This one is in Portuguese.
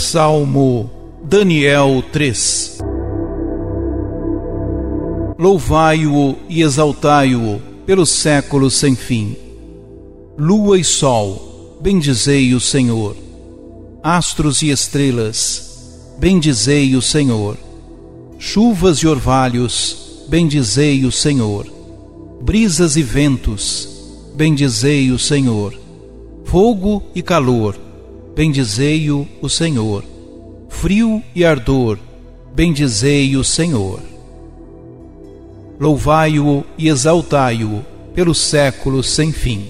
Salmo Daniel 3 Louvai-o e exaltai-o pelos séculos sem fim. Lua e sol, bendizei o Senhor. Astros e estrelas, bendizei o Senhor. Chuvas e orvalhos, bendizei o Senhor. Brisas e ventos, bendizei o Senhor. Fogo e calor, bendizei-o o Senhor. Frio e ardor, bendizei o Senhor. Louvai-o e exaltai-o pelos séculos sem fim.